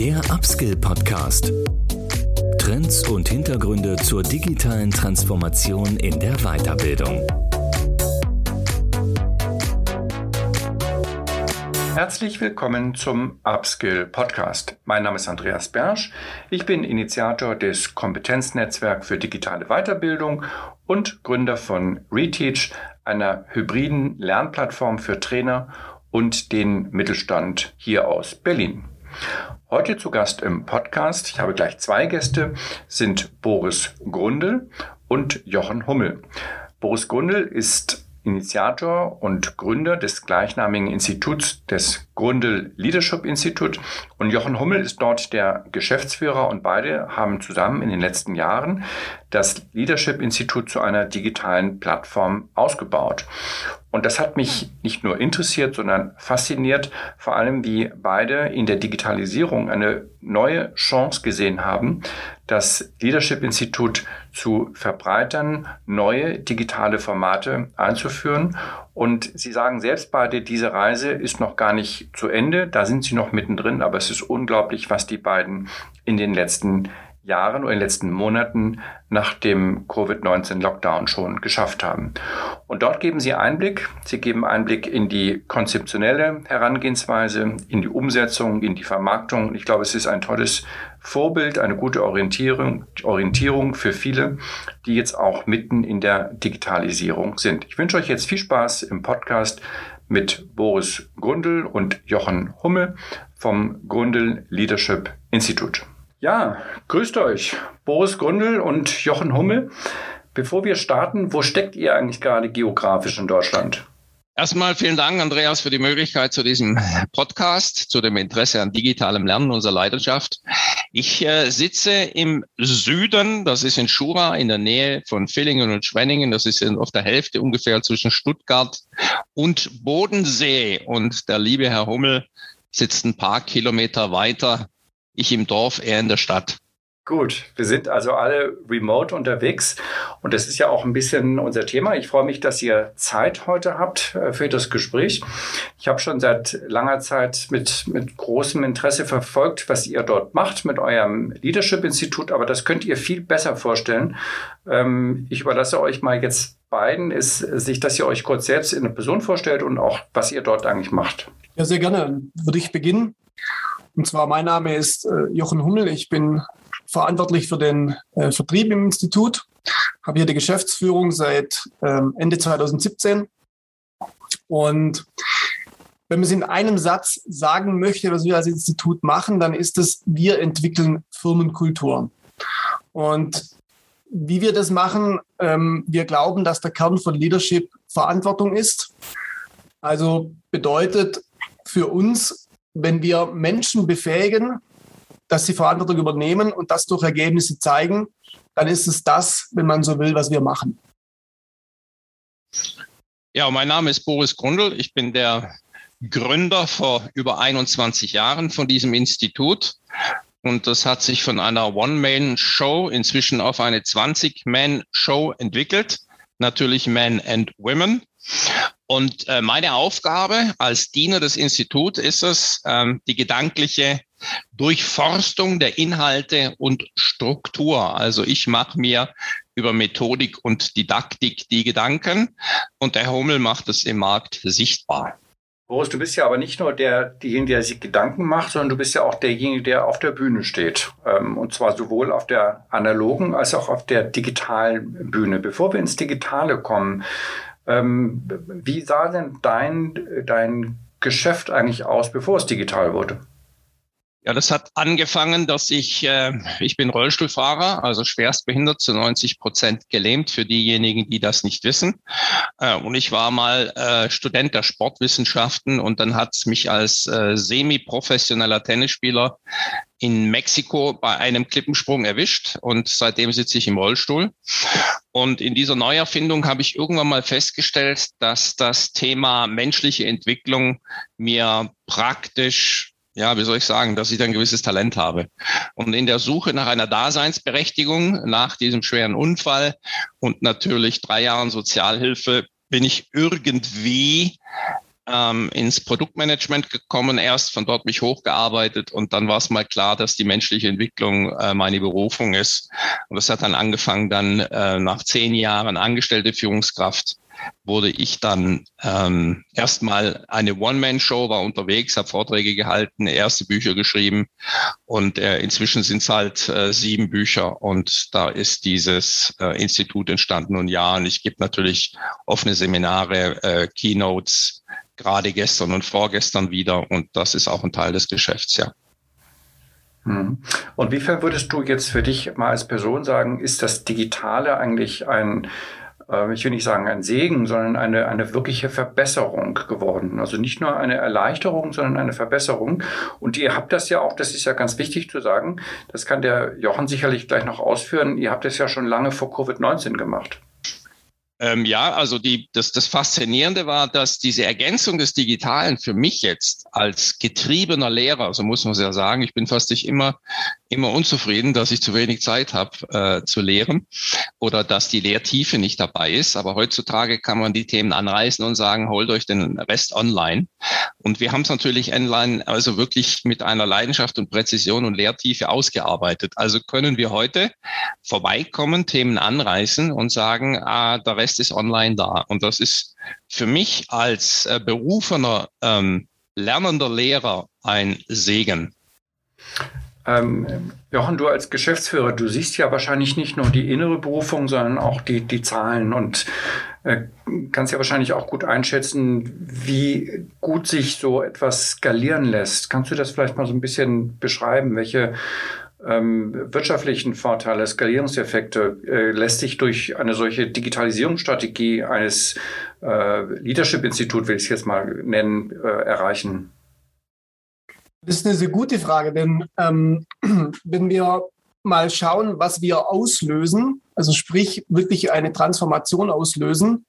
Der Upskill Podcast. Trends und Hintergründe zur digitalen Transformation in der Weiterbildung. Herzlich willkommen zum Upskill Podcast. Mein Name ist Andreas Bersch. Ich bin Initiator des Kompetenznetzwerk für digitale Weiterbildung und Gründer von Reteach, einer hybriden Lernplattform für Trainer und den Mittelstand hier aus Berlin. Heute zu Gast im Podcast, ich habe gleich zwei Gäste, sind Boris Grundel und Jochen Hummel. Boris Grundel ist Initiator und Gründer des gleichnamigen Instituts des Grundel Leadership Institute und Jochen Hummel ist dort der Geschäftsführer und beide haben zusammen in den letzten Jahren das Leadership Institut zu einer digitalen Plattform ausgebaut. Und das hat mich nicht nur interessiert, sondern fasziniert, vor allem wie beide in der Digitalisierung eine neue Chance gesehen haben, das Leadership Institut zu verbreitern, neue digitale Formate einzuführen. Und Sie sagen selbst beide, diese Reise ist noch gar nicht zu Ende, da sind Sie noch mittendrin, aber es ist unglaublich, was die beiden in den letzten Jahren oder in den letzten Monaten nach dem Covid-19-Lockdown schon geschafft haben. Und dort geben Sie Einblick. Sie geben Einblick in die konzeptionelle Herangehensweise, in die Umsetzung, in die Vermarktung. Ich glaube, es ist ein tolles Vorbild, eine gute Orientierung, Orientierung für viele, die jetzt auch mitten in der Digitalisierung sind. Ich wünsche euch jetzt viel Spaß im Podcast mit Boris Grundl und Jochen Hummel vom Grundl Leadership Institute. Ja, grüßt euch, Boris Gründel und Jochen Hummel. Bevor wir starten, wo steckt ihr eigentlich gerade geografisch in Deutschland? Erstmal vielen Dank, Andreas, für die Möglichkeit zu diesem Podcast, zu dem Interesse an digitalem Lernen unserer Leidenschaft. Ich äh, sitze im Süden, das ist in Schura, in der Nähe von Villingen und Schwenningen. Das ist auf der Hälfte ungefähr zwischen Stuttgart und Bodensee. Und der liebe Herr Hummel sitzt ein paar Kilometer weiter ich im Dorf, er in der Stadt. Gut, wir sind also alle remote unterwegs und das ist ja auch ein bisschen unser Thema. Ich freue mich, dass ihr Zeit heute habt äh, für das Gespräch. Ich habe schon seit langer Zeit mit, mit großem Interesse verfolgt, was ihr dort macht mit eurem Leadership-Institut, aber das könnt ihr viel besser vorstellen. Ähm, ich überlasse euch mal jetzt beiden, ist sich, dass ihr euch kurz selbst in eine Person vorstellt und auch, was ihr dort eigentlich macht. Ja, sehr gerne. Würde ich beginnen. Und zwar, mein Name ist äh, Jochen Hummel. Ich bin verantwortlich für den äh, Vertrieb im Institut, habe hier die Geschäftsführung seit ähm, Ende 2017. Und wenn man es in einem Satz sagen möchte, was wir als Institut machen, dann ist es, wir entwickeln Firmenkultur. Und wie wir das machen, ähm, wir glauben, dass der Kern von Leadership Verantwortung ist. Also bedeutet für uns wenn wir Menschen befähigen, dass sie Verantwortung übernehmen und das durch Ergebnisse zeigen, dann ist es das, wenn man so will, was wir machen. Ja, mein Name ist Boris Grundl. Ich bin der Gründer vor über 21 Jahren von diesem Institut. Und das hat sich von einer One-Man-Show inzwischen auf eine 20-Man-Show entwickelt. Natürlich Men and Women. Und äh, meine Aufgabe als Diener des Instituts ist es, ähm, die gedankliche Durchforstung der Inhalte und Struktur. Also ich mache mir über Methodik und Didaktik die Gedanken und der Hummel macht es im Markt sichtbar. Boris, du bist ja aber nicht nur der, derjenige, der sich Gedanken macht, sondern du bist ja auch derjenige, der auf der Bühne steht. Ähm, und zwar sowohl auf der analogen als auch auf der digitalen Bühne. Bevor wir ins Digitale kommen, ähm, wie sah denn dein, dein Geschäft eigentlich aus, bevor es digital wurde? Ja, das hat angefangen, dass ich, äh, ich bin Rollstuhlfahrer, also schwerstbehindert, zu 90 Prozent gelähmt für diejenigen, die das nicht wissen. Äh, und ich war mal äh, Student der Sportwissenschaften und dann hat es mich als äh, semi-professioneller Tennisspieler in Mexiko bei einem Klippensprung erwischt und seitdem sitze ich im Rollstuhl. Und in dieser Neuerfindung habe ich irgendwann mal festgestellt, dass das Thema menschliche Entwicklung mir praktisch ja, wie soll ich sagen, dass ich ein gewisses Talent habe. Und in der Suche nach einer Daseinsberechtigung nach diesem schweren Unfall und natürlich drei Jahren Sozialhilfe bin ich irgendwie ähm, ins Produktmanagement gekommen, erst von dort mich hochgearbeitet und dann war es mal klar, dass die menschliche Entwicklung äh, meine Berufung ist. Und das hat dann angefangen, dann äh, nach zehn Jahren angestellte Führungskraft wurde ich dann ähm, erstmal eine One-Man-Show, war unterwegs, habe Vorträge gehalten, erste Bücher geschrieben und äh, inzwischen sind es halt äh, sieben Bücher und da ist dieses äh, Institut entstanden und ja, und ich gebe natürlich offene Seminare, äh, Keynotes, gerade gestern und vorgestern wieder. Und das ist auch ein Teil des Geschäfts, ja. Hm. Und wie viel würdest du jetzt für dich mal als Person sagen, ist das Digitale eigentlich ein, äh, ich will nicht sagen ein Segen, sondern eine, eine wirkliche Verbesserung geworden? Also nicht nur eine Erleichterung, sondern eine Verbesserung. Und ihr habt das ja auch, das ist ja ganz wichtig zu sagen, das kann der Jochen sicherlich gleich noch ausführen, ihr habt das ja schon lange vor Covid-19 gemacht. Ähm, ja, also die, das, das Faszinierende war, dass diese Ergänzung des Digitalen für mich jetzt als getriebener Lehrer, so muss man es ja sagen, ich bin fast nicht immer, immer unzufrieden, dass ich zu wenig Zeit habe äh, zu lehren oder dass die Lehrtiefe nicht dabei ist. Aber heutzutage kann man die Themen anreißen und sagen, holt euch den Rest online. Und wir haben es natürlich online also wirklich mit einer Leidenschaft und Präzision und Lehrtiefe ausgearbeitet. Also können wir heute vorbeikommen, Themen anreißen und sagen, ah, der Rest ist online da. Und das ist für mich als äh, berufener, ähm, lernender Lehrer ein Segen. Ähm, Jochen, du als Geschäftsführer, du siehst ja wahrscheinlich nicht nur die innere Berufung, sondern auch die, die Zahlen und äh, kannst ja wahrscheinlich auch gut einschätzen, wie gut sich so etwas skalieren lässt. Kannst du das vielleicht mal so ein bisschen beschreiben, welche ähm, wirtschaftlichen Vorteile, Skalierungseffekte äh, lässt sich durch eine solche Digitalisierungsstrategie eines äh, Leadership-Instituts, will ich es jetzt mal nennen, äh, erreichen? Das ist eine sehr gute Frage, denn ähm, wenn wir mal schauen, was wir auslösen, also sprich wirklich eine Transformation auslösen,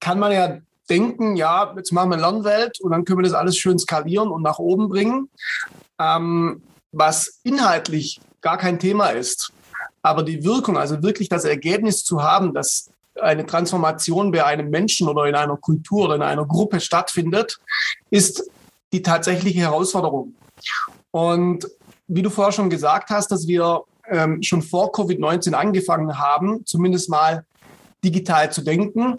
kann man ja denken, ja, jetzt machen wir Lernwelt und dann können wir das alles schön skalieren und nach oben bringen. Ähm, was inhaltlich gar kein Thema ist. Aber die Wirkung, also wirklich das Ergebnis zu haben, dass eine Transformation bei einem Menschen oder in einer Kultur oder in einer Gruppe stattfindet, ist die tatsächliche Herausforderung. Und wie du vorher schon gesagt hast, dass wir ähm, schon vor Covid-19 angefangen haben, zumindest mal digital zu denken,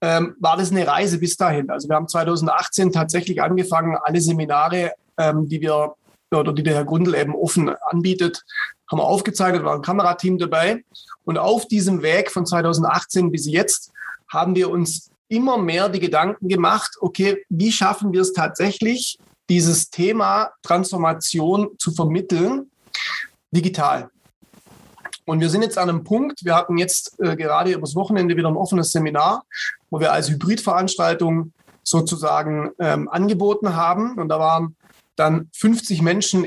ähm, war das eine Reise bis dahin. Also wir haben 2018 tatsächlich angefangen, alle Seminare, ähm, die wir oder die der Herr Grundl eben offen anbietet, haben wir aufgezeichnet, war ein Kamerateam dabei. Und auf diesem Weg von 2018 bis jetzt haben wir uns immer mehr die Gedanken gemacht, okay, wie schaffen wir es tatsächlich, dieses Thema Transformation zu vermitteln, digital. Und wir sind jetzt an einem Punkt, wir hatten jetzt äh, gerade übers Wochenende wieder ein offenes Seminar, wo wir als Hybridveranstaltung sozusagen ähm, angeboten haben. Und da waren dann 50 Menschen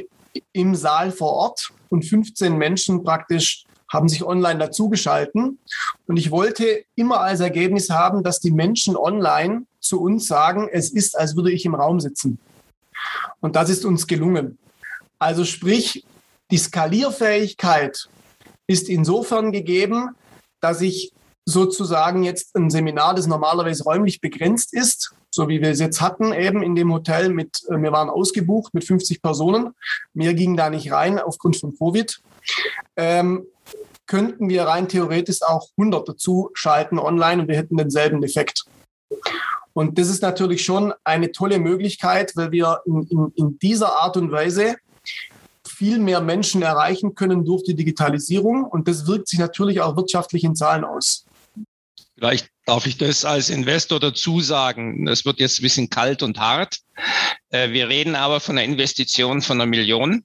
im Saal vor Ort und 15 Menschen praktisch haben sich online dazugeschalten. Und ich wollte immer als Ergebnis haben, dass die Menschen online zu uns sagen, es ist, als würde ich im Raum sitzen. Und das ist uns gelungen. Also sprich, die Skalierfähigkeit ist insofern gegeben, dass ich sozusagen jetzt ein Seminar, das normalerweise räumlich begrenzt ist, so wie wir es jetzt hatten, eben in dem Hotel mit, äh, wir waren ausgebucht mit 50 Personen. Mehr ging da nicht rein aufgrund von Covid. Ähm, könnten wir rein theoretisch auch 100 dazu schalten online und wir hätten denselben Effekt. Und das ist natürlich schon eine tolle Möglichkeit, weil wir in, in, in dieser Art und Weise viel mehr Menschen erreichen können durch die Digitalisierung. Und das wirkt sich natürlich auch wirtschaftlich in Zahlen aus. Vielleicht darf ich das als Investor dazu sagen. Das wird jetzt ein bisschen kalt und hart. Äh, wir reden aber von einer Investition von einer Million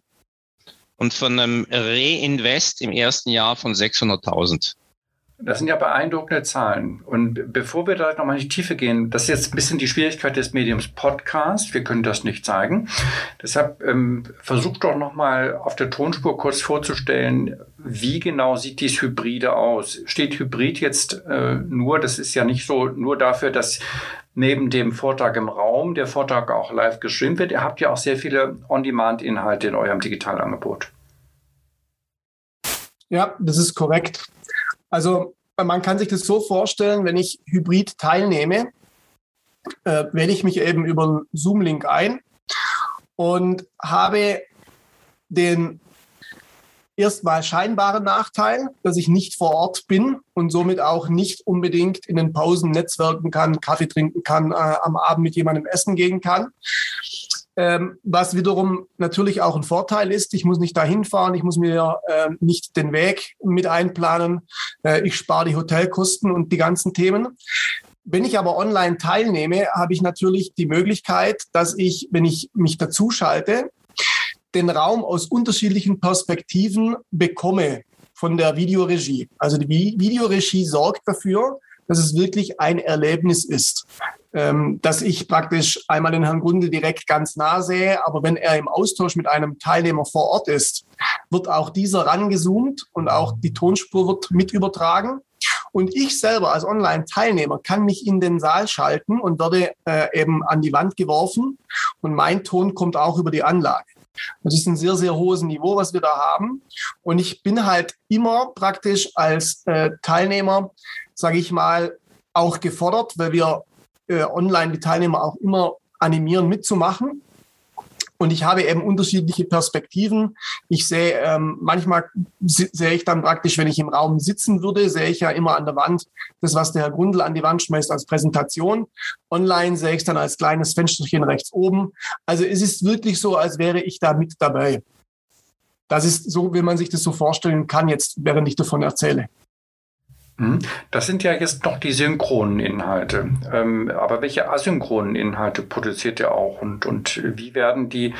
und von einem Reinvest im ersten Jahr von 600.000. Das sind ja beeindruckende Zahlen. Und bevor wir da nochmal in die Tiefe gehen, das ist jetzt ein bisschen die Schwierigkeit des Mediums Podcast. Wir können das nicht zeigen. Deshalb ähm, versucht doch nochmal auf der Tonspur kurz vorzustellen, wie genau sieht dies Hybride aus? Steht Hybrid jetzt äh, nur, das ist ja nicht so nur dafür, dass neben dem Vortrag im Raum der Vortrag auch live gestreamt wird. Ihr habt ja auch sehr viele On-Demand-Inhalte in eurem Digitalangebot. Ja, das ist korrekt. Also man kann sich das so vorstellen, wenn ich hybrid teilnehme, äh, wähle ich mich eben über einen Zoom-Link ein und habe den erstmal scheinbaren Nachteil, dass ich nicht vor Ort bin und somit auch nicht unbedingt in den Pausen netzwerken kann, Kaffee trinken kann, äh, am Abend mit jemandem essen gehen kann. Ähm, was wiederum natürlich auch ein Vorteil ist, ich muss nicht dahin fahren, ich muss mir äh, nicht den Weg mit einplanen, äh, ich spare die Hotelkosten und die ganzen Themen. Wenn ich aber online teilnehme, habe ich natürlich die Möglichkeit, dass ich, wenn ich mich dazuschalte, den Raum aus unterschiedlichen Perspektiven bekomme von der Videoregie. Also die Videoregie sorgt dafür, dass es wirklich ein Erlebnis ist. Ähm, dass ich praktisch einmal den Herrn Grunde direkt ganz nah sehe, aber wenn er im Austausch mit einem Teilnehmer vor Ort ist, wird auch dieser rangezoomt und auch die Tonspur wird mit übertragen. Und ich selber als Online-Teilnehmer kann mich in den Saal schalten und werde äh, eben an die Wand geworfen und mein Ton kommt auch über die Anlage. Das ist ein sehr, sehr hohes Niveau, was wir da haben. Und ich bin halt immer praktisch als äh, Teilnehmer, sage ich mal, auch gefordert, weil wir äh, online die Teilnehmer auch immer animieren, mitzumachen. Und ich habe eben unterschiedliche Perspektiven. Ich sehe, ähm, manchmal sehe ich dann praktisch, wenn ich im Raum sitzen würde, sehe ich ja immer an der Wand das, was der Herr Grundl an die Wand schmeißt als Präsentation. Online sehe ich es dann als kleines Fensterchen rechts oben. Also es ist wirklich so, als wäre ich da mit dabei. Das ist so, wie man sich das so vorstellen kann, jetzt, während ich davon erzähle. Hm? Das sind ja jetzt noch die synchronen Inhalte. Ähm, aber welche asynchronen Inhalte produziert ihr auch und, und wie werden die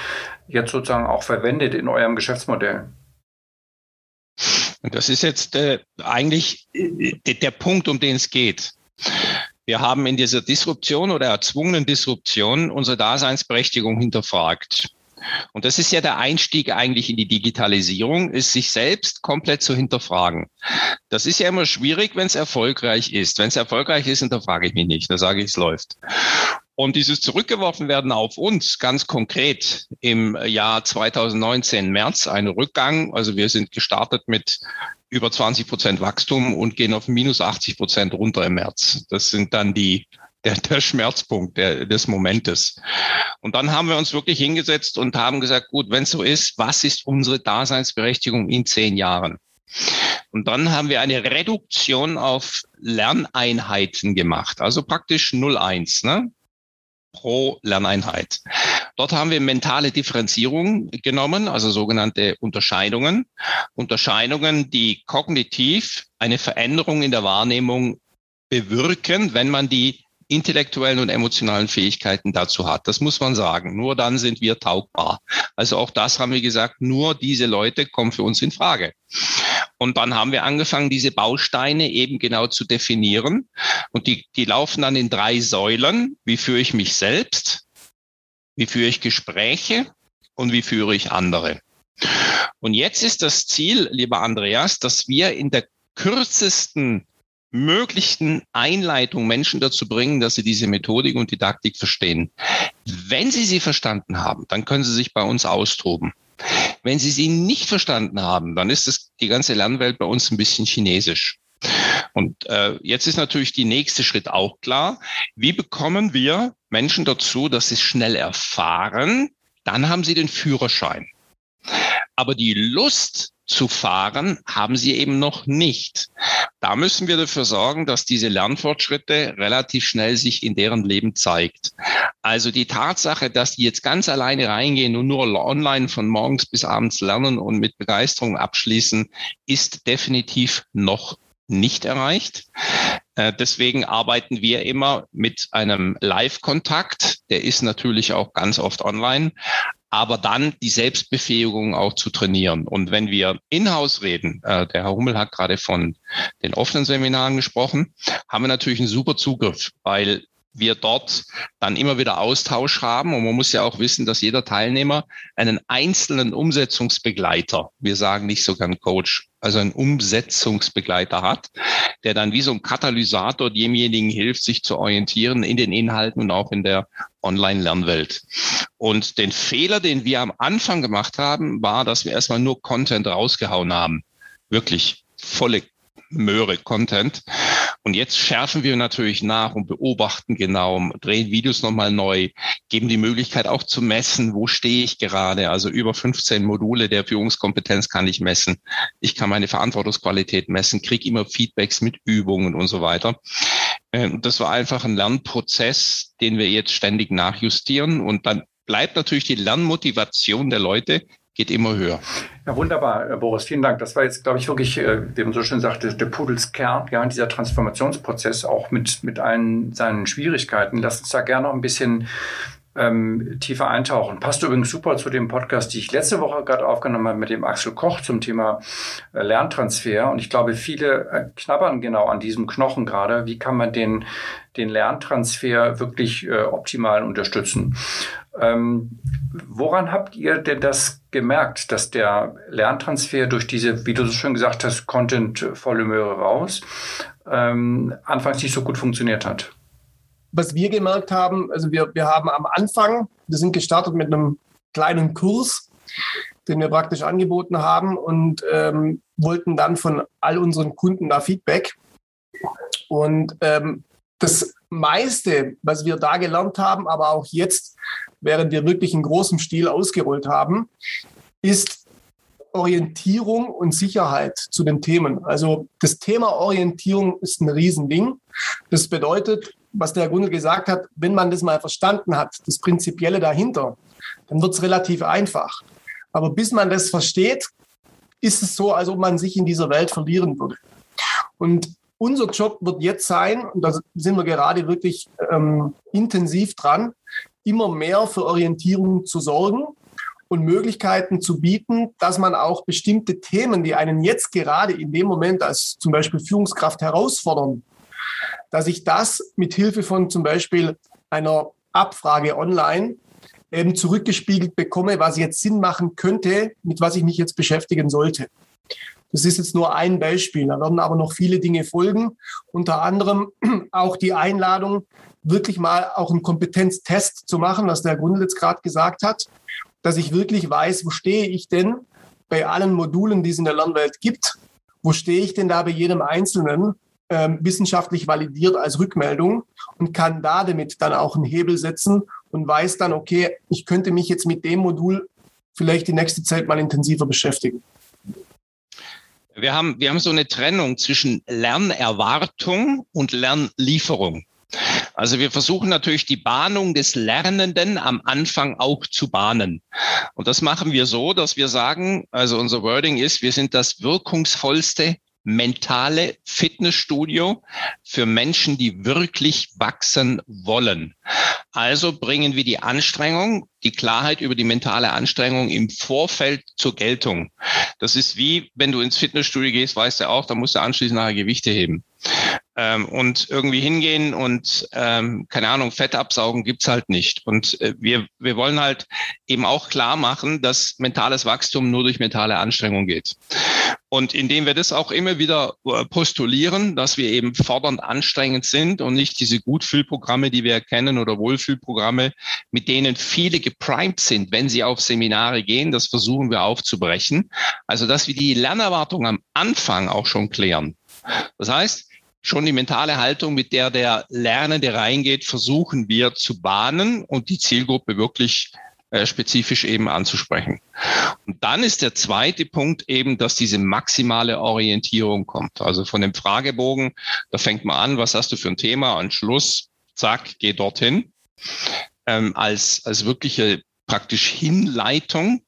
jetzt sozusagen auch verwendet in eurem Geschäftsmodell? Das ist jetzt äh, eigentlich äh, der Punkt, um den es geht. Wir haben in dieser Disruption oder erzwungenen Disruption unsere Daseinsberechtigung hinterfragt. Und das ist ja der Einstieg eigentlich in die Digitalisierung, ist sich selbst komplett zu hinterfragen. Das ist ja immer schwierig, wenn es erfolgreich ist. Wenn es erfolgreich ist, hinterfrage ich mich nicht. Da sage ich, es läuft. Und dieses zurückgeworfen werden auf uns ganz konkret im Jahr 2019 März, ein Rückgang. Also wir sind gestartet mit über 20 Prozent Wachstum und gehen auf minus 80 Prozent runter im März. Das sind dann die der, der Schmerzpunkt der, des Momentes. Und dann haben wir uns wirklich hingesetzt und haben gesagt, gut, wenn es so ist, was ist unsere Daseinsberechtigung in zehn Jahren? Und dann haben wir eine Reduktion auf Lerneinheiten gemacht, also praktisch 0,1 ne? pro Lerneinheit. Dort haben wir mentale Differenzierung genommen, also sogenannte Unterscheidungen. Unterscheidungen, die kognitiv eine Veränderung in der Wahrnehmung bewirken, wenn man die intellektuellen und emotionalen Fähigkeiten dazu hat. Das muss man sagen. Nur dann sind wir taugbar. Also auch das haben wir gesagt, nur diese Leute kommen für uns in Frage. Und dann haben wir angefangen, diese Bausteine eben genau zu definieren. Und die, die laufen dann in drei Säulen. Wie führe ich mich selbst? Wie führe ich Gespräche? Und wie führe ich andere? Und jetzt ist das Ziel, lieber Andreas, dass wir in der kürzesten möglichen Einleitung Menschen dazu bringen, dass sie diese Methodik und Didaktik verstehen. Wenn sie sie verstanden haben, dann können sie sich bei uns austoben. Wenn sie sie nicht verstanden haben, dann ist es die ganze Lernwelt bei uns ein bisschen chinesisch. Und äh, jetzt ist natürlich die nächste Schritt auch klar. Wie bekommen wir Menschen dazu, dass sie schnell erfahren? Dann haben sie den Führerschein. Aber die Lust zu fahren haben sie eben noch nicht. Da müssen wir dafür sorgen, dass diese Lernfortschritte relativ schnell sich in deren Leben zeigt. Also die Tatsache, dass die jetzt ganz alleine reingehen und nur online von morgens bis abends lernen und mit Begeisterung abschließen, ist definitiv noch nicht erreicht. Äh, deswegen arbeiten wir immer mit einem Live-Kontakt. Der ist natürlich auch ganz oft online aber dann die Selbstbefähigung auch zu trainieren. Und wenn wir in-house reden, äh, der Herr Hummel hat gerade von den offenen Seminaren gesprochen, haben wir natürlich einen super Zugriff, weil wir dort dann immer wieder Austausch haben. Und man muss ja auch wissen, dass jeder Teilnehmer einen einzelnen Umsetzungsbegleiter, wir sagen nicht so gern Coach, also einen Umsetzungsbegleiter hat, der dann wie so ein Katalysator demjenigen hilft, sich zu orientieren in den Inhalten und auch in der Online-Lernwelt. Und den Fehler, den wir am Anfang gemacht haben, war, dass wir erstmal nur Content rausgehauen haben. Wirklich volle Möhre Content. Und jetzt schärfen wir natürlich nach und beobachten genau, drehen Videos nochmal neu, geben die Möglichkeit auch zu messen, wo stehe ich gerade. Also über 15 Module der Führungskompetenz kann ich messen. Ich kann meine Verantwortungsqualität messen, kriege immer Feedbacks mit Übungen und so weiter. Ähm, das war einfach ein Lernprozess, den wir jetzt ständig nachjustieren und dann bleibt natürlich die Lernmotivation der Leute geht immer höher. Ja, wunderbar, Boris, vielen Dank. Das war jetzt, glaube ich, wirklich, äh, wie man so schön sagt, der Pudelskern, ja, dieser Transformationsprozess, auch mit, mit allen seinen Schwierigkeiten. Lass uns da gerne noch ein bisschen ähm, tiefer eintauchen. Passt übrigens super zu dem Podcast, die ich letzte Woche gerade aufgenommen habe mit dem Axel Koch zum Thema äh, Lerntransfer. Und ich glaube, viele äh, knabbern genau an diesem Knochen gerade. Wie kann man den, den Lerntransfer wirklich äh, optimal unterstützen? Ähm, woran habt ihr denn das gemerkt, dass der Lerntransfer durch diese, wie du so schön gesagt hast, Content-Volumeure raus, ähm, anfangs nicht so gut funktioniert hat? Was wir gemerkt haben, also wir, wir haben am Anfang, wir sind gestartet mit einem kleinen Kurs, den wir praktisch angeboten haben und ähm, wollten dann von all unseren Kunden da Feedback. Und ähm, das meiste, was wir da gelernt haben, aber auch jetzt, während wir wirklich in großem Stil ausgerollt haben, ist Orientierung und Sicherheit zu den Themen. Also das Thema Orientierung ist ein Riesending. Das bedeutet, was der Herr Gundel gesagt hat, wenn man das mal verstanden hat, das Prinzipielle dahinter, dann wird es relativ einfach. Aber bis man das versteht, ist es so, als ob man sich in dieser Welt verlieren würde. Und unser Job wird jetzt sein, und da sind wir gerade wirklich ähm, intensiv dran, immer mehr für Orientierung zu sorgen und Möglichkeiten zu bieten, dass man auch bestimmte Themen, die einen jetzt gerade in dem Moment als zum Beispiel Führungskraft herausfordern, dass ich das mit Hilfe von zum Beispiel einer Abfrage online eben zurückgespiegelt bekomme, was jetzt Sinn machen könnte, mit was ich mich jetzt beschäftigen sollte. Das ist jetzt nur ein Beispiel. Da werden aber noch viele Dinge folgen. Unter anderem auch die Einladung, wirklich mal auch einen Kompetenztest zu machen, was der Grundl jetzt gerade gesagt hat, dass ich wirklich weiß, wo stehe ich denn bei allen Modulen, die es in der Lernwelt gibt? Wo stehe ich denn da bei jedem Einzelnen? Ähm, wissenschaftlich validiert als Rückmeldung und kann da damit dann auch einen Hebel setzen und weiß dann, okay, ich könnte mich jetzt mit dem Modul vielleicht die nächste Zeit mal intensiver beschäftigen. Wir haben, wir haben so eine Trennung zwischen Lernerwartung und Lernlieferung. Also wir versuchen natürlich die Bahnung des Lernenden am Anfang auch zu bahnen. Und das machen wir so, dass wir sagen, also unser Wording ist, wir sind das wirkungsvollste mentale Fitnessstudio für Menschen, die wirklich wachsen wollen. Also bringen wir die Anstrengung, die Klarheit über die mentale Anstrengung im Vorfeld zur Geltung. Das ist wie, wenn du ins Fitnessstudio gehst, weißt du auch, da musst du anschließend nachher Gewichte heben ähm, und irgendwie hingehen und ähm, keine Ahnung, Fett absaugen gibt's halt nicht. Und äh, wir, wir wollen halt eben auch klar machen, dass mentales Wachstum nur durch mentale Anstrengung geht. Und indem wir das auch immer wieder äh, postulieren, dass wir eben fordernd anstrengend sind und nicht diese Gutfühlprogramme, die wir kennen oder Wohlfühlprogramme, mit denen viele geprimed sind, wenn sie auf Seminare gehen, das versuchen wir aufzubrechen. Also, dass wir die Lernerwartung am Anfang auch schon klären. Das heißt, schon die mentale Haltung, mit der der Lernende reingeht, versuchen wir zu bahnen und die Zielgruppe wirklich äh, spezifisch eben anzusprechen. Und dann ist der zweite Punkt eben, dass diese maximale Orientierung kommt. Also von dem Fragebogen, da fängt man an, was hast du für ein Thema, und Schluss, zack, geh dorthin. Ähm, als, als wirkliche praktisch Hinleitung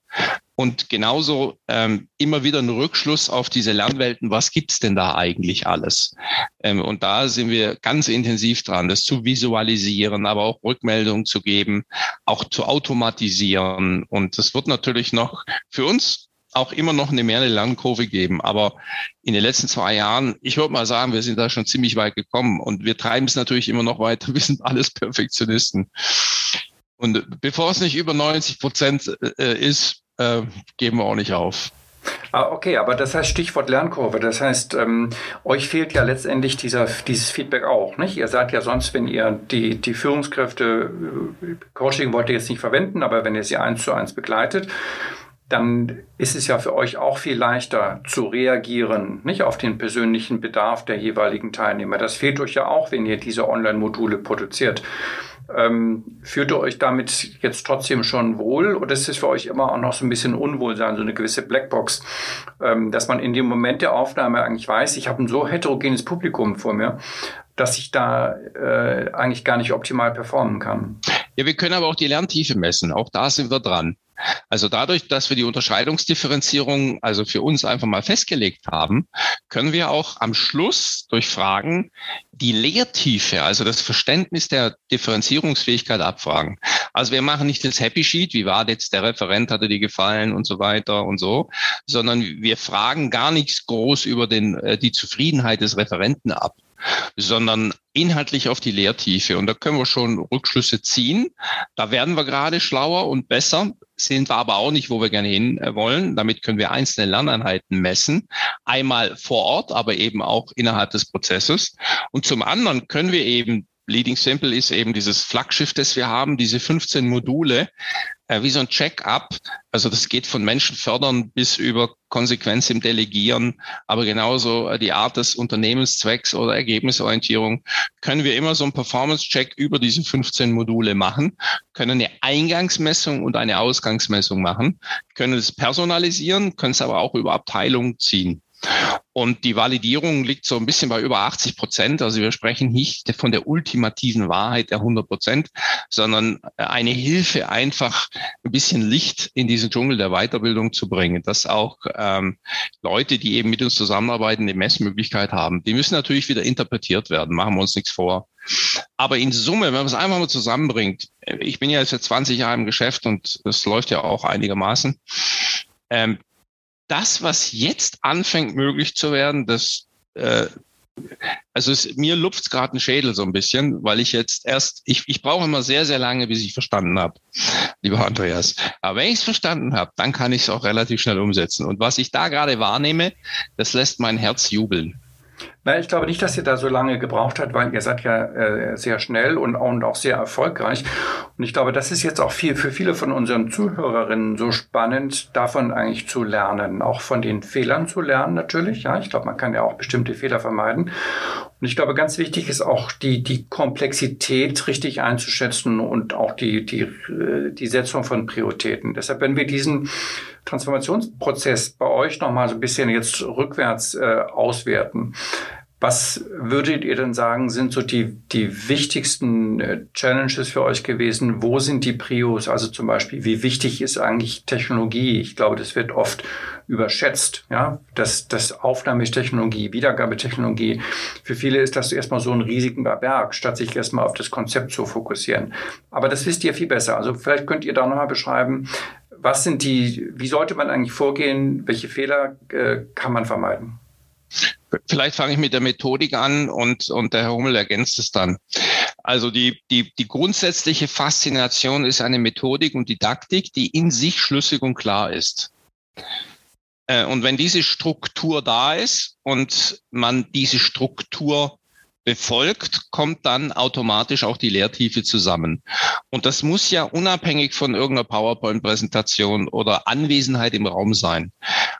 und genauso ähm, immer wieder ein Rückschluss auf diese Lernwelten, was gibt's denn da eigentlich alles? Ähm, und da sind wir ganz intensiv dran, das zu visualisieren, aber auch Rückmeldungen zu geben, auch zu automatisieren. Und das wird natürlich noch für uns auch immer noch eine mehr eine Lernkurve geben. Aber in den letzten zwei Jahren, ich würde mal sagen, wir sind da schon ziemlich weit gekommen und wir treiben es natürlich immer noch weiter. Wir sind alles Perfektionisten. Und bevor es nicht über 90 Prozent äh, ist, äh, geben wir auch nicht auf. Ah, okay, aber das heißt Stichwort Lernkurve. Das heißt, ähm, euch fehlt ja letztendlich dieser, dieses Feedback auch, nicht? Ihr sagt ja sonst, wenn ihr die, die Führungskräfte, äh, Coaching wollt ihr jetzt nicht verwenden, aber wenn ihr sie eins zu eins begleitet, dann ist es ja für euch auch viel leichter zu reagieren, nicht auf den persönlichen Bedarf der jeweiligen Teilnehmer. Das fehlt euch ja auch, wenn ihr diese Online-Module produziert. Ähm, fühlt ihr euch damit jetzt trotzdem schon wohl oder ist es für euch immer auch noch so ein bisschen Unwohlsein, so eine gewisse Blackbox, ähm, dass man in dem Moment der Aufnahme eigentlich weiß, ich habe ein so heterogenes Publikum vor mir, dass ich da äh, eigentlich gar nicht optimal performen kann. Ja, wir können aber auch die Lerntiefe messen. Auch da sind wir dran. Also dadurch, dass wir die Unterscheidungsdifferenzierung also für uns einfach mal festgelegt haben, können wir auch am Schluss durch Fragen die Lehrtiefe, also das Verständnis der Differenzierungsfähigkeit abfragen. Also wir machen nicht das Happy Sheet, wie war jetzt der Referent, hatte die gefallen und so weiter und so, sondern wir fragen gar nichts groß über den, äh, die Zufriedenheit des Referenten ab sondern inhaltlich auf die Lehrtiefe. Und da können wir schon Rückschlüsse ziehen. Da werden wir gerade schlauer und besser, sind wir aber auch nicht, wo wir gerne hin äh, wollen. Damit können wir einzelne Lerneinheiten messen. Einmal vor Ort, aber eben auch innerhalb des Prozesses. Und zum anderen können wir eben Leading Simple ist eben dieses Flaggschiff, das wir haben, diese 15 Module, äh, wie so ein Check-up. Also das geht von Menschen fördern bis über Konsequenz im Delegieren, aber genauso äh, die Art des Unternehmenszwecks oder Ergebnisorientierung können wir immer so einen Performance-Check über diese 15 Module machen, können eine Eingangsmessung und eine Ausgangsmessung machen, können es personalisieren, können es aber auch über Abteilungen ziehen. Und die Validierung liegt so ein bisschen bei über 80 Prozent. Also wir sprechen nicht von der ultimativen Wahrheit der 100 Prozent, sondern eine Hilfe, einfach ein bisschen Licht in diesen Dschungel der Weiterbildung zu bringen, dass auch ähm, Leute, die eben mit uns zusammenarbeiten, eine Messmöglichkeit haben. Die müssen natürlich wieder interpretiert werden, machen wir uns nichts vor. Aber in Summe, wenn man es einfach mal zusammenbringt, ich bin ja jetzt seit 20 Jahren im Geschäft und das läuft ja auch einigermaßen. Ähm, das, was jetzt anfängt möglich zu werden, das äh, also es, mir lupft gerade ein Schädel so ein bisschen, weil ich jetzt erst, ich, ich brauche immer sehr, sehr lange, bis ich verstanden habe, lieber Andreas. Aber wenn ich es verstanden habe, dann kann ich es auch relativ schnell umsetzen. Und was ich da gerade wahrnehme, das lässt mein Herz jubeln. Na, ich glaube nicht, dass ihr da so lange gebraucht habt, weil ihr seid ja äh, sehr schnell und, und auch sehr erfolgreich. Und ich glaube, das ist jetzt auch viel für viele von unseren Zuhörerinnen so spannend, davon eigentlich zu lernen, auch von den Fehlern zu lernen natürlich. Ja, ich glaube, man kann ja auch bestimmte Fehler vermeiden. Und ich glaube, ganz wichtig ist auch die, die Komplexität richtig einzuschätzen und auch die, die, äh, die Setzung von Prioritäten. Deshalb, wenn wir diesen Transformationsprozess bei euch nochmal so ein bisschen jetzt rückwärts äh, auswerten, was würdet ihr denn sagen, sind so die, die wichtigsten äh, Challenges für euch gewesen? Wo sind die Prios? Also zum Beispiel, wie wichtig ist eigentlich Technologie? Ich glaube, das wird oft überschätzt, ja, das, das Aufnahmetechnologie, Wiedergabetechnologie. Für viele ist das erstmal so ein riesiger Berg, statt sich erstmal auf das Konzept zu fokussieren. Aber das wisst ihr viel besser. Also vielleicht könnt ihr da nochmal beschreiben, was sind die, wie sollte man eigentlich vorgehen? Welche Fehler äh, kann man vermeiden? Vielleicht fange ich mit der Methodik an und, und der Herr Hummel ergänzt es dann. Also die, die, die grundsätzliche Faszination ist eine Methodik und Didaktik, die in sich schlüssig und klar ist. Äh, und wenn diese Struktur da ist und man diese Struktur befolgt, kommt dann automatisch auch die Lehrtiefe zusammen. Und das muss ja unabhängig von irgendeiner PowerPoint-Präsentation oder Anwesenheit im Raum sein.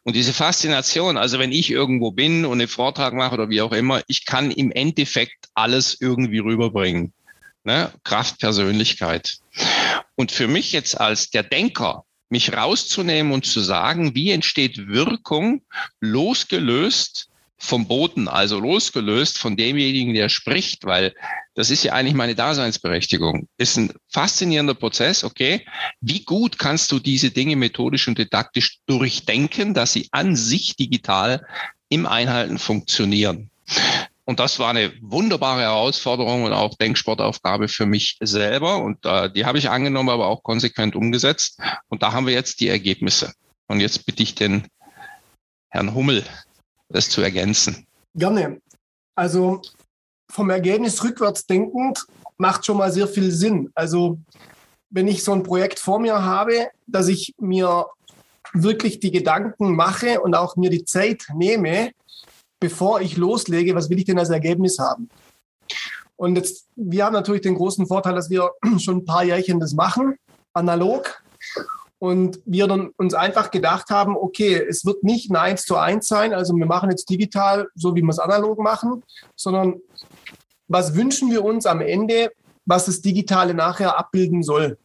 Und diese Faszination, also wenn ich irgendwo bin und einen Vortrag mache oder wie auch immer, ich kann im Endeffekt alles irgendwie rüberbringen. Ne? Kraft, Persönlichkeit. Und für mich jetzt als der Denker, mich rauszunehmen und zu sagen, wie entsteht Wirkung losgelöst vom Boten, also losgelöst von demjenigen, der spricht, weil das ist ja eigentlich meine Daseinsberechtigung. Ist ein faszinierender Prozess, okay. Wie gut kannst du diese Dinge methodisch und didaktisch durchdenken, dass sie an sich digital im Einhalten funktionieren? Und das war eine wunderbare Herausforderung und auch Denksportaufgabe für mich selber. Und äh, die habe ich angenommen, aber auch konsequent umgesetzt. Und da haben wir jetzt die Ergebnisse. Und jetzt bitte ich den Herrn Hummel, das zu ergänzen. Gerne. Also vom Ergebnis rückwärts denkend macht schon mal sehr viel Sinn. Also wenn ich so ein Projekt vor mir habe, dass ich mir wirklich die Gedanken mache und auch mir die Zeit nehme, bevor ich loslege, was will ich denn als Ergebnis haben? Und jetzt, wir haben natürlich den großen Vorteil, dass wir schon ein paar Jährchen das machen, analog. Und wir dann uns einfach gedacht haben, okay, es wird nicht ein Eins zu eins sein, also wir machen jetzt digital, so wie wir es analog machen, sondern was wünschen wir uns am Ende, was das Digitale nachher abbilden soll.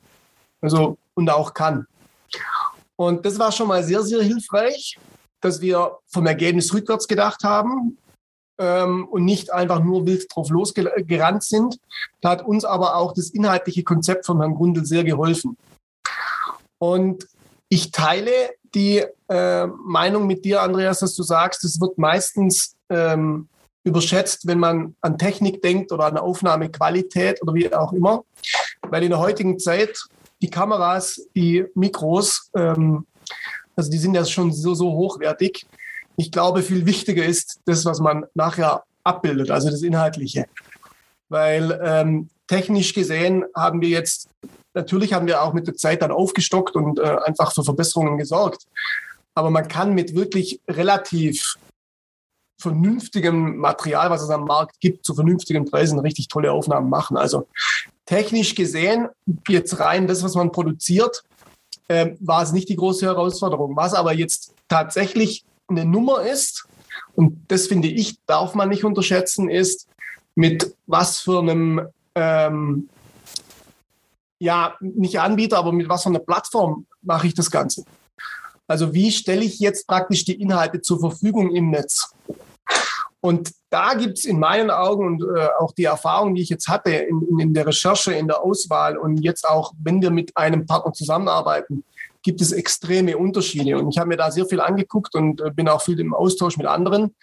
Also und auch kann. Und das war schon mal sehr, sehr hilfreich, dass wir vom Ergebnis rückwärts gedacht haben ähm, und nicht einfach nur wild drauf losgerannt sind. Da hat uns aber auch das inhaltliche Konzept von Herrn Grundl sehr geholfen. Und ich teile die äh, Meinung mit dir, Andreas, dass du sagst, es wird meistens ähm, überschätzt, wenn man an Technik denkt oder an Aufnahmequalität oder wie auch immer. Weil in der heutigen Zeit die Kameras, die Mikros, ähm, also die sind ja schon so, so hochwertig. Ich glaube, viel wichtiger ist das, was man nachher abbildet, also das Inhaltliche. Weil ähm, technisch gesehen haben wir jetzt Natürlich haben wir auch mit der Zeit dann aufgestockt und äh, einfach für Verbesserungen gesorgt. Aber man kann mit wirklich relativ vernünftigem Material, was es am Markt gibt, zu vernünftigen Preisen richtig tolle Aufnahmen machen. Also technisch gesehen, jetzt rein das, was man produziert, äh, war es nicht die große Herausforderung. Was aber jetzt tatsächlich eine Nummer ist, und das finde ich, darf man nicht unterschätzen, ist, mit was für einem ähm, ja, nicht Anbieter, aber mit was für einer Plattform mache ich das Ganze? Also wie stelle ich jetzt praktisch die Inhalte zur Verfügung im Netz? Und da gibt es in meinen Augen und äh, auch die Erfahrung, die ich jetzt hatte in, in, der Recherche, in der Auswahl und jetzt auch, wenn wir mit einem Partner zusammenarbeiten, gibt es extreme Unterschiede. Und ich habe mir da sehr viel angeguckt und äh, bin auch viel im Austausch mit anderen.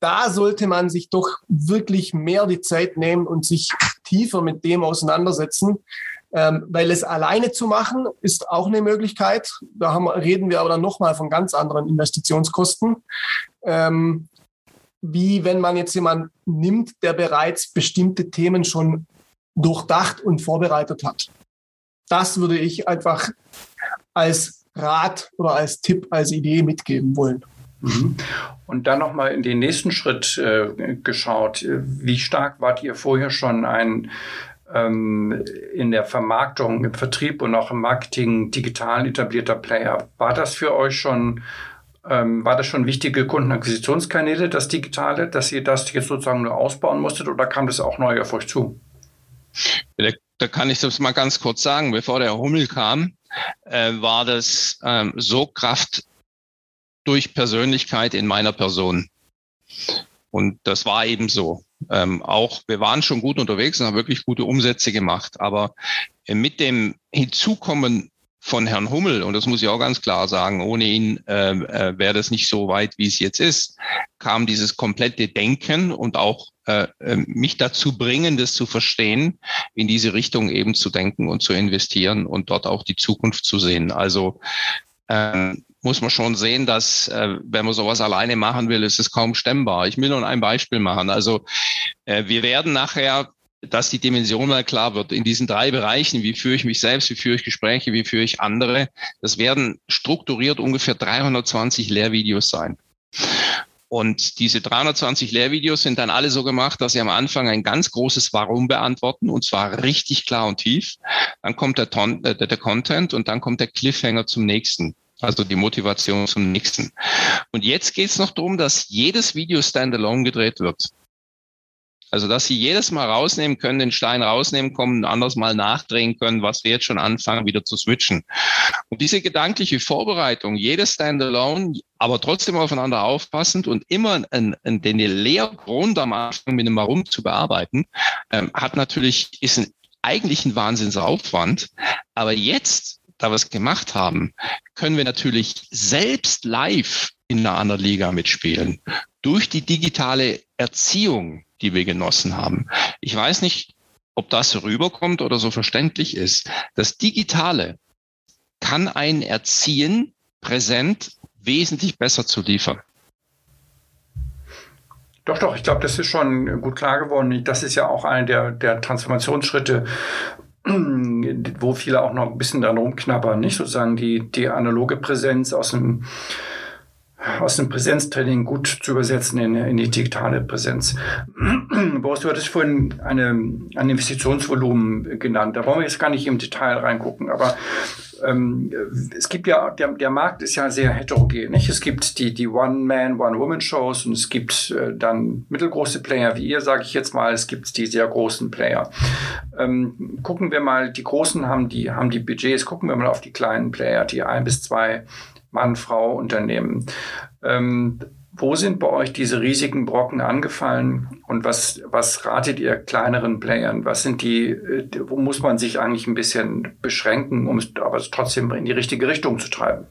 Da sollte man sich doch wirklich mehr die Zeit nehmen und sich tiefer mit dem auseinandersetzen, ähm, weil es alleine zu machen, ist auch eine Möglichkeit. Da haben, reden wir aber dann nochmal von ganz anderen Investitionskosten. Ähm, wie wenn man jetzt jemanden nimmt, der bereits bestimmte Themen schon durchdacht und vorbereitet hat. Das würde ich einfach als Rat oder als Tipp, als Idee mitgeben wollen. Mhm. Und dann nochmal in den nächsten Schritt äh, geschaut. Wie stark wart ihr vorher schon ein ähm, in der Vermarktung, im Vertrieb und auch im Marketing digital etablierter Player. War das für euch schon, ähm, war das schon wichtige Kundenakquisitionskanäle, das Digitale, dass ihr das jetzt sozusagen nur ausbauen musstet oder kam das auch neu auf euch zu? Da kann ich das mal ganz kurz sagen. Bevor der Hummel kam, äh, war das ähm, so Kraft durch Persönlichkeit in meiner Person. Und das war eben so. Ähm, auch wir waren schon gut unterwegs und haben wirklich gute Umsätze gemacht. Aber äh, mit dem Hinzukommen von Herrn Hummel, und das muss ich auch ganz klar sagen, ohne ihn äh, äh, wäre das nicht so weit, wie es jetzt ist, kam dieses komplette Denken und auch äh, äh mich dazu bringen, das zu verstehen, in diese Richtung eben zu denken und zu investieren und dort auch die Zukunft zu sehen. Also ähm, muss man schon sehen, dass äh, wenn man sowas alleine machen will, ist es kaum stemmbar. Ich will nur ein Beispiel machen. Also äh, wir werden nachher dass die Dimension mal klar wird. In diesen drei Bereichen, wie führe ich mich selbst, wie führe ich Gespräche, wie führe ich andere, das werden strukturiert ungefähr 320 Lehrvideos sein. Und diese 320 Lehrvideos sind dann alle so gemacht, dass sie am Anfang ein ganz großes Warum beantworten, und zwar richtig klar und tief. Dann kommt der, Ton, äh, der Content und dann kommt der Cliffhanger zum nächsten also die Motivation zum nächsten. Und jetzt geht es noch darum, dass jedes Video standalone gedreht wird. Also, dass Sie jedes Mal rausnehmen können, den Stein rausnehmen kommen, anders mal nachdrehen können, was wir jetzt schon anfangen, wieder zu switchen. Und diese gedankliche Vorbereitung, jedes Standalone, aber trotzdem aufeinander aufpassend und immer einen, einen, den Lehrgrund am Anfang mit dem Warum zu bearbeiten, ähm, hat natürlich, ist ein, eigentlich ein Wahnsinnsaufwand. Aber jetzt da was gemacht haben, können wir natürlich selbst live in einer anderen Liga mitspielen. Durch die digitale Erziehung, die wir genossen haben. Ich weiß nicht, ob das rüberkommt oder so verständlich ist. Das Digitale kann einen erziehen, präsent wesentlich besser zu liefern. Doch, doch, ich glaube, das ist schon gut klar geworden. Das ist ja auch einer der, der Transformationsschritte, wo viele auch noch ein bisschen dran rumknabbern, nicht sozusagen die, die analoge Präsenz aus dem aus dem Präsenztraining gut zu übersetzen in, in die digitale Präsenz. Boris, du hattest vorhin eine, ein Investitionsvolumen genannt. Da wollen wir jetzt gar nicht im Detail reingucken, aber ähm, es gibt ja, der, der Markt ist ja sehr heterogen. Nicht? Es gibt die, die One-Man, One-Woman-Shows und es gibt äh, dann mittelgroße Player wie ihr, sage ich jetzt mal. Es gibt die sehr großen Player. Ähm, gucken wir mal, die Großen haben die, haben die Budgets. Gucken wir mal auf die kleinen Player, die ein bis zwei Mann-Frau-Unternehmen. Ähm, wo sind bei euch diese riesigen Brocken angefallen und was, was ratet ihr kleineren Playern? Was sind die, äh, wo muss man sich eigentlich ein bisschen beschränken, um es aber trotzdem in die richtige Richtung zu treiben?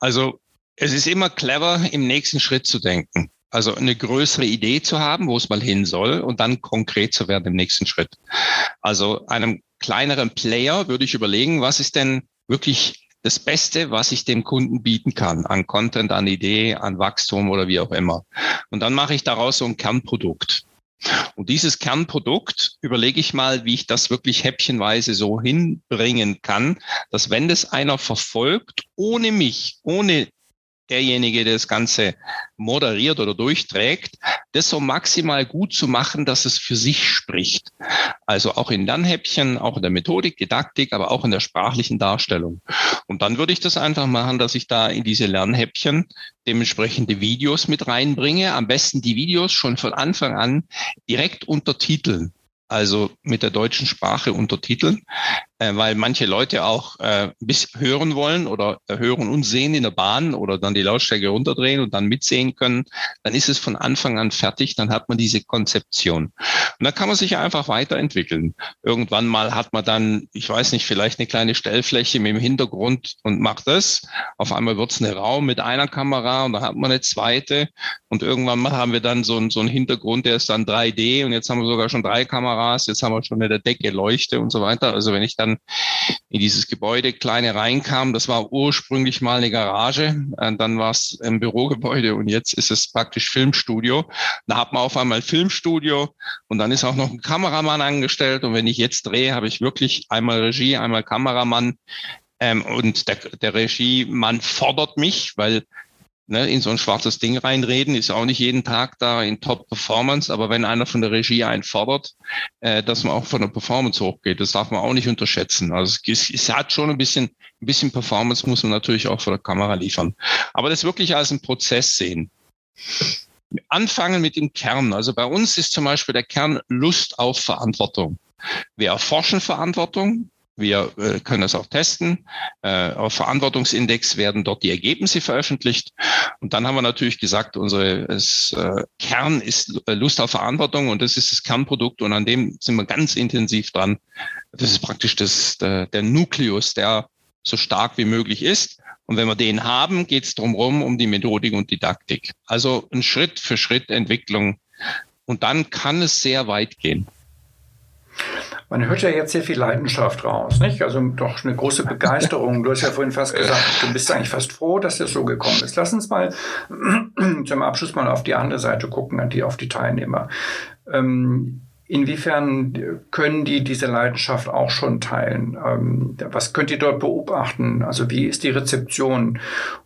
Also es ist immer clever, im nächsten Schritt zu denken. Also eine größere Idee zu haben, wo es mal hin soll und dann konkret zu werden im nächsten Schritt. Also einem kleineren Player würde ich überlegen, was ist denn wirklich das Beste, was ich dem Kunden bieten kann, an Content, an Idee, an Wachstum oder wie auch immer. Und dann mache ich daraus so ein Kernprodukt. Und dieses Kernprodukt überlege ich mal, wie ich das wirklich häppchenweise so hinbringen kann, dass wenn das einer verfolgt, ohne mich, ohne derjenige, der das Ganze moderiert oder durchträgt, das so maximal gut zu machen, dass es für sich spricht. Also auch in Lernhäppchen, auch in der Methodik, Didaktik, aber auch in der sprachlichen Darstellung. Und dann würde ich das einfach machen, dass ich da in diese Lernhäppchen dementsprechende Videos mit reinbringe. Am besten die Videos schon von Anfang an direkt untertiteln also mit der deutschen Sprache untertiteln, äh, weil manche Leute auch äh, bis hören wollen oder äh, hören und sehen in der Bahn oder dann die Lautstärke runterdrehen und dann mitsehen können, dann ist es von Anfang an fertig, dann hat man diese Konzeption. Und dann kann man sich einfach weiterentwickeln. Irgendwann mal hat man dann, ich weiß nicht, vielleicht eine kleine Stellfläche mit dem Hintergrund und macht das. Auf einmal wird es eine Raum mit einer Kamera und dann hat man eine zweite und irgendwann mal haben wir dann so, ein, so einen Hintergrund, der ist dann 3D und jetzt haben wir sogar schon drei Kameras Kameras, jetzt haben wir schon in der Decke Leuchte und so weiter. Also wenn ich dann in dieses Gebäude kleine reinkam, das war ursprünglich mal eine Garage, und dann war es ein Bürogebäude und jetzt ist es praktisch Filmstudio. Da hat man auf einmal Filmstudio und dann ist auch noch ein Kameramann angestellt und wenn ich jetzt drehe, habe ich wirklich einmal Regie, einmal Kameramann ähm, und der, der Regiemann fordert mich, weil ne, in so ein schwarzes Ding reinreden, ist auch nicht jeden Tag da in Top-Performance, aber wenn einer von der Regie einfordert, äh, dass man auch von der Performance hochgeht, das darf man auch nicht unterschätzen. Also es, es hat schon ein bisschen, ein bisschen Performance muss man natürlich auch vor der Kamera liefern. Aber das wirklich als einen Prozess sehen. Anfangen mit dem Kern. Also bei uns ist zum Beispiel der Kern Lust auf Verantwortung. Wir erforschen Verantwortung, wir äh, können das auch testen. Äh, auf Verantwortungsindex werden dort die Ergebnisse veröffentlicht. Und dann haben wir natürlich gesagt, unsere es, äh, Kern ist Lust auf Verantwortung und das ist das Kernprodukt und an dem sind wir ganz intensiv dran. Das ist praktisch das, der, der Nukleus, der so stark wie möglich ist. Und wenn wir den haben, geht es drum rum um die Methodik und Didaktik. Also ein Schritt für Schritt Entwicklung. Und dann kann es sehr weit gehen. Man hört ja jetzt sehr viel Leidenschaft raus, nicht? Also doch eine große Begeisterung. Du hast ja vorhin fast gesagt, du bist eigentlich fast froh, dass das so gekommen ist. Lass uns mal zum Abschluss mal auf die andere Seite gucken, auf die Teilnehmer. Ähm, Inwiefern können die diese Leidenschaft auch schon teilen? Ähm, was könnt ihr dort beobachten? Also wie ist die Rezeption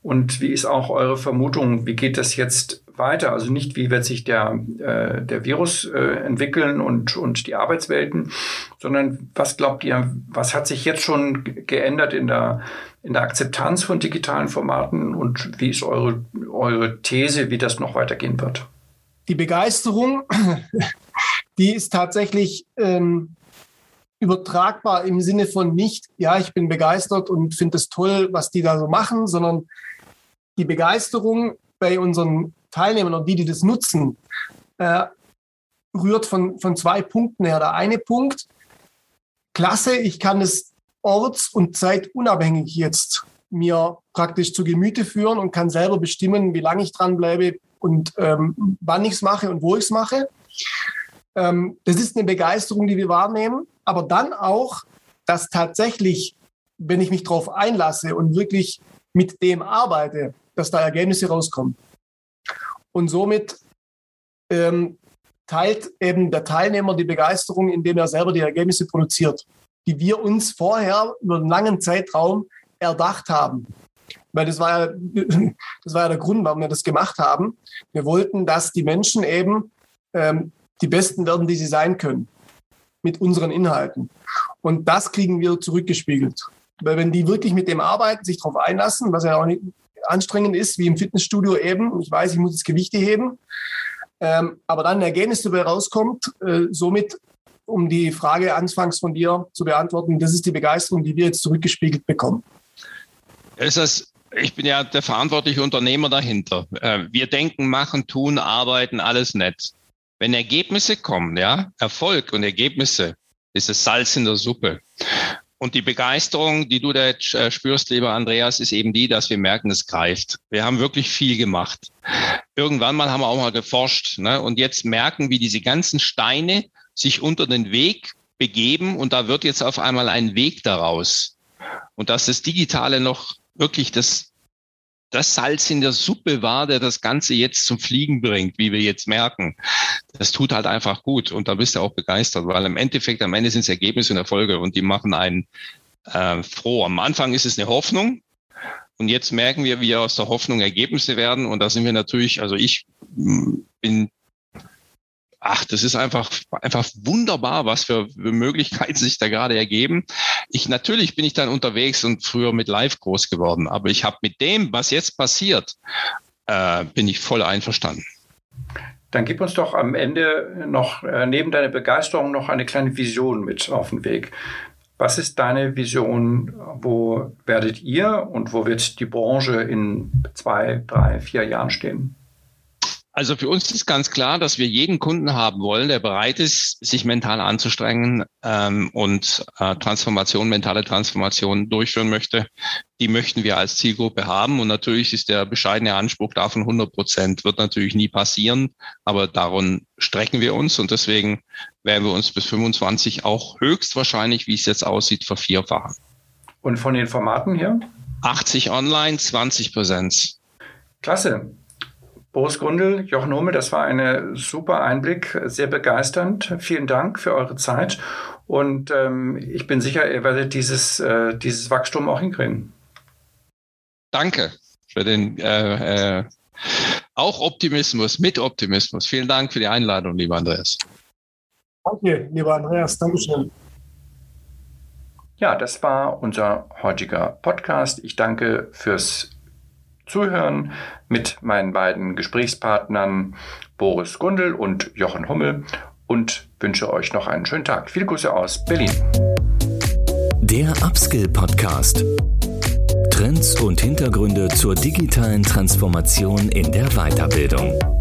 und wie ist auch eure Vermutung? Wie geht das jetzt weiter. Also nicht, wie wird sich der, äh, der Virus äh, entwickeln und, und die Arbeitswelten, sondern was glaubt ihr, was hat sich jetzt schon geändert in der, in der Akzeptanz von digitalen Formaten und wie ist eure, eure These, wie das noch weitergehen wird? Die Begeisterung, die ist tatsächlich ähm, übertragbar im Sinne von nicht, ja, ich bin begeistert und finde es toll, was die da so machen, sondern die Begeisterung bei unseren Teilnehmern und die, die das nutzen, äh, rührt von, von zwei Punkten her. Der eine Punkt, klasse, ich kann es orts- und zeitunabhängig jetzt mir praktisch zu Gemüte führen und kann selber bestimmen, wie lange ich dranbleibe und ähm, wann ich es mache und wo ich es mache. Ähm, das ist eine Begeisterung, die wir wahrnehmen, aber dann auch, dass tatsächlich, wenn ich mich darauf einlasse und wirklich mit dem arbeite, dass da Ergebnisse rauskommen. Und somit ähm, teilt eben der Teilnehmer die Begeisterung, indem er selber die Ergebnisse produziert, die wir uns vorher über einen langen Zeitraum erdacht haben. Weil das war, ja, das war ja der Grund, warum wir das gemacht haben. Wir wollten, dass die Menschen eben ähm, die Besten werden, die sie sein können mit unseren Inhalten. Und das kriegen wir zurückgespiegelt. Weil wenn die wirklich mit dem arbeiten, sich darauf einlassen, was ja auch nicht anstrengend ist, wie im Fitnessstudio eben, ich weiß, ich muss das Gewichte heben, ähm, aber dann ein Ergebnis dabei rauskommt, äh, somit, um die Frage anfangs von dir zu beantworten, das ist die Begeisterung, die wir jetzt zurückgespiegelt bekommen. Ist das, ich bin ja der verantwortliche Unternehmer dahinter. Äh, wir denken, machen, tun, arbeiten, alles nett. Wenn Ergebnisse kommen, ja, Erfolg und Ergebnisse, ist es Salz in der Suppe. Und die Begeisterung, die du da äh, spürst, lieber Andreas, ist eben die, dass wir merken, es greift. Wir haben wirklich viel gemacht. Irgendwann mal haben wir auch mal geforscht ne? und jetzt merken, wie diese ganzen Steine sich unter den Weg begeben und da wird jetzt auf einmal ein Weg daraus. Und dass das Digitale noch wirklich das das Salz in der Suppe war, der das Ganze jetzt zum Fliegen bringt, wie wir jetzt merken. Das tut halt einfach gut und da bist du auch begeistert, weil im Endeffekt am Ende sind es Ergebnisse und Erfolge und die machen einen äh, froh. Am Anfang ist es eine Hoffnung und jetzt merken wir, wie aus der Hoffnung Ergebnisse werden und da sind wir natürlich, also ich bin ach, das ist einfach, einfach wunderbar, was für Möglichkeiten sich da gerade ergeben. Ich, natürlich bin ich dann unterwegs und früher mit Live groß geworden, aber ich habe mit dem, was jetzt passiert, äh, bin ich voll einverstanden. Dann gib uns doch am Ende noch äh, neben deiner Begeisterung noch eine kleine Vision mit auf den Weg. Was ist deine Vision? Wo werdet ihr und wo wird die Branche in zwei, drei, vier Jahren stehen? Also für uns ist ganz klar, dass wir jeden Kunden haben wollen, der bereit ist, sich mental anzustrengen ähm, und äh, Transformation, mentale Transformation durchführen möchte. Die möchten wir als Zielgruppe haben. Und natürlich ist der bescheidene Anspruch davon 100 Prozent, wird natürlich nie passieren, aber daran strecken wir uns und deswegen werden wir uns bis 25 auch höchstwahrscheinlich, wie es jetzt aussieht, vervierfachen. Und von den Formaten her? 80 online, 20 Präsenz. Klasse. Boris Grundl, Jochen Hummel, das war ein super Einblick, sehr begeisternd. Vielen Dank für eure Zeit und ähm, ich bin sicher, ihr werdet dieses, äh, dieses Wachstum auch hinkriegen. Danke für den äh, äh, auch Optimismus, mit Optimismus. Vielen Dank für die Einladung, lieber Andreas. Danke, lieber Andreas. Dankeschön. Ja, das war unser heutiger Podcast. Ich danke fürs Zuhören mit meinen beiden Gesprächspartnern Boris Gundel und Jochen Hummel und wünsche euch noch einen schönen Tag. Viele Grüße aus Berlin. Der Upskill Podcast. Trends und Hintergründe zur digitalen Transformation in der Weiterbildung.